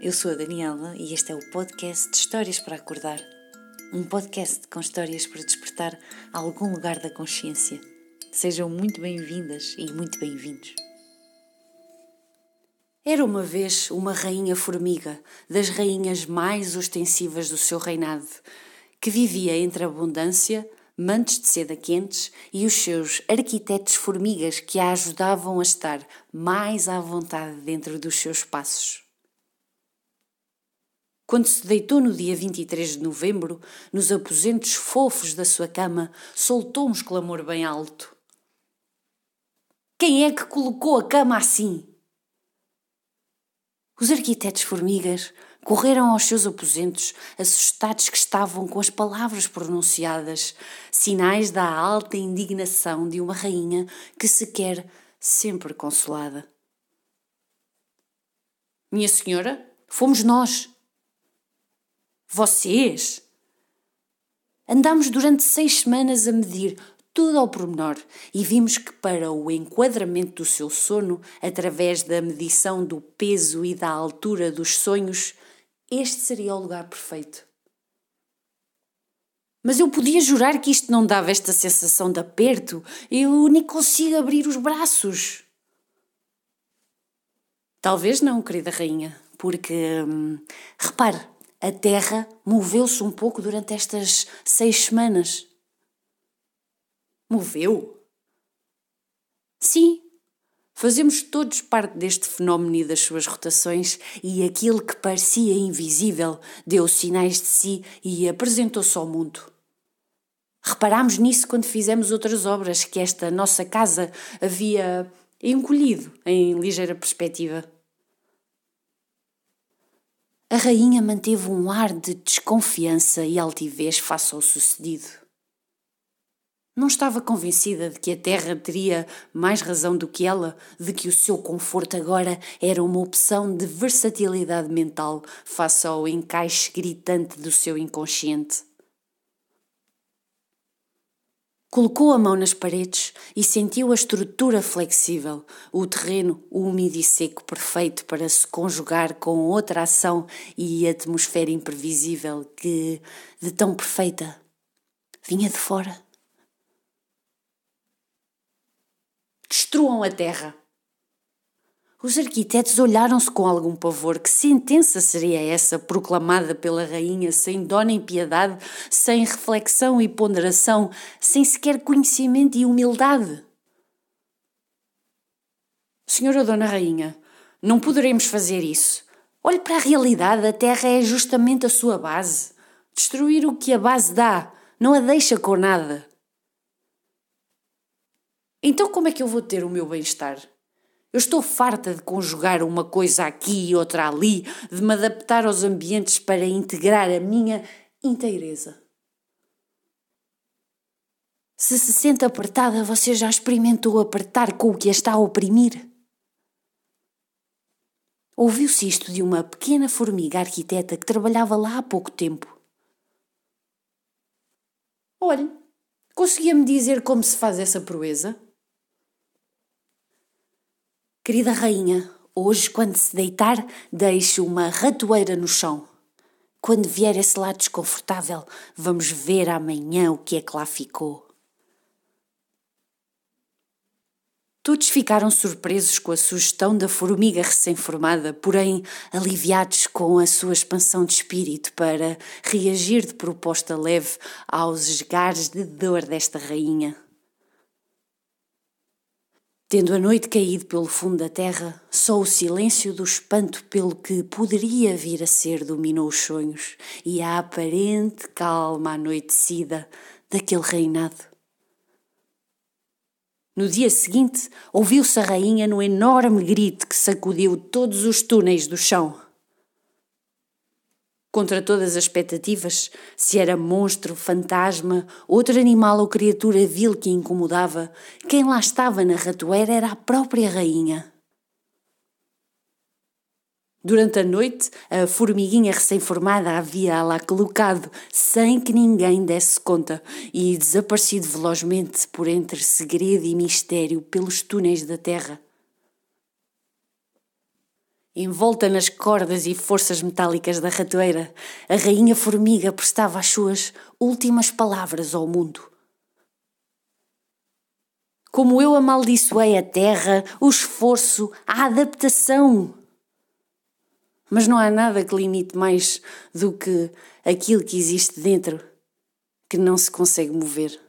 eu sou a Daniela e este é o podcast de Histórias para Acordar. Um podcast com histórias para despertar algum lugar da consciência. Sejam muito bem-vindas e muito bem-vindos. Era uma vez uma rainha formiga, das rainhas mais ostensivas do seu reinado, que vivia entre abundância, mantos de seda quentes e os seus arquitetos formigas que a ajudavam a estar mais à vontade dentro dos seus passos. Quando se deitou no dia 23 de novembro, nos aposentos fofos da sua cama, soltou um exclamor bem alto. Quem é que colocou a cama assim? Os arquitetos formigas correram aos seus aposentos, assustados que estavam com as palavras pronunciadas, sinais da alta indignação de uma rainha que se quer sempre consolada. Minha senhora, fomos nós. Vocês? Andámos durante seis semanas a medir tudo ao pormenor e vimos que, para o enquadramento do seu sono, através da medição do peso e da altura dos sonhos, este seria o lugar perfeito. Mas eu podia jurar que isto não dava esta sensação de aperto. Eu nem consigo abrir os braços. Talvez não, querida rainha, porque, hum, repare, a Terra moveu-se um pouco durante estas seis semanas. Moveu? Sim, Fazemos todos parte deste fenómeno e das suas rotações, e aquilo que parecia invisível deu sinais de si e apresentou-se ao mundo. Reparámos nisso quando fizemos outras obras que esta nossa casa havia encolhido em ligeira perspectiva. A rainha manteve um ar de desconfiança e altivez face ao sucedido. Não estava convencida de que a Terra teria mais razão do que ela, de que o seu conforto agora era uma opção de versatilidade mental face ao encaixe gritante do seu inconsciente. Colocou a mão nas paredes e sentiu a estrutura flexível, o terreno úmido e seco perfeito para se conjugar com outra ação e atmosfera imprevisível que, de tão perfeita, vinha de fora. destruam a terra. Os arquitetos olharam-se com algum pavor. Que sentença seria essa, proclamada pela rainha, sem dó nem piedade, sem reflexão e ponderação, sem sequer conhecimento e humildade? Senhora Dona Rainha, não poderemos fazer isso. Olhe para a realidade, a terra é justamente a sua base. Destruir o que a base dá, não a deixa com nada. Então, como é que eu vou ter o meu bem-estar? Eu estou farta de conjugar uma coisa aqui e outra ali, de me adaptar aos ambientes para integrar a minha inteireza. Se se sente apertada, você já experimentou apertar com o que a está a oprimir? Ouviu-se isto de uma pequena formiga arquiteta que trabalhava lá há pouco tempo. Olhe, conseguia-me dizer como se faz essa proeza? Querida rainha, hoje, quando se deitar, deixe uma ratoeira no chão. Quando vier esse lado desconfortável, vamos ver amanhã o que é que lá ficou. Todos ficaram surpresos com a sugestão da formiga recém-formada, porém aliviados com a sua expansão de espírito para reagir de proposta leve aos esgares de dor desta rainha. Tendo a noite caído pelo fundo da terra, só o silêncio do espanto pelo que poderia vir a ser dominou os sonhos e a aparente calma anoitecida daquele reinado. No dia seguinte, ouviu-se a rainha no enorme grito que sacudiu todos os túneis do chão contra todas as expectativas, se era monstro, fantasma, outro animal ou criatura vil que incomodava, quem lá estava na ratoeira era a própria rainha. Durante a noite, a formiguinha recém-formada havia lá colocado, sem que ninguém desse conta, e desaparecido velozmente por entre segredo e mistério pelos túneis da terra. Envolta nas cordas e forças metálicas da ratoeira, a rainha formiga prestava as suas últimas palavras ao mundo. Como eu amaldiçoei a terra, o esforço, a adaptação. Mas não há nada que limite mais do que aquilo que existe dentro, que não se consegue mover.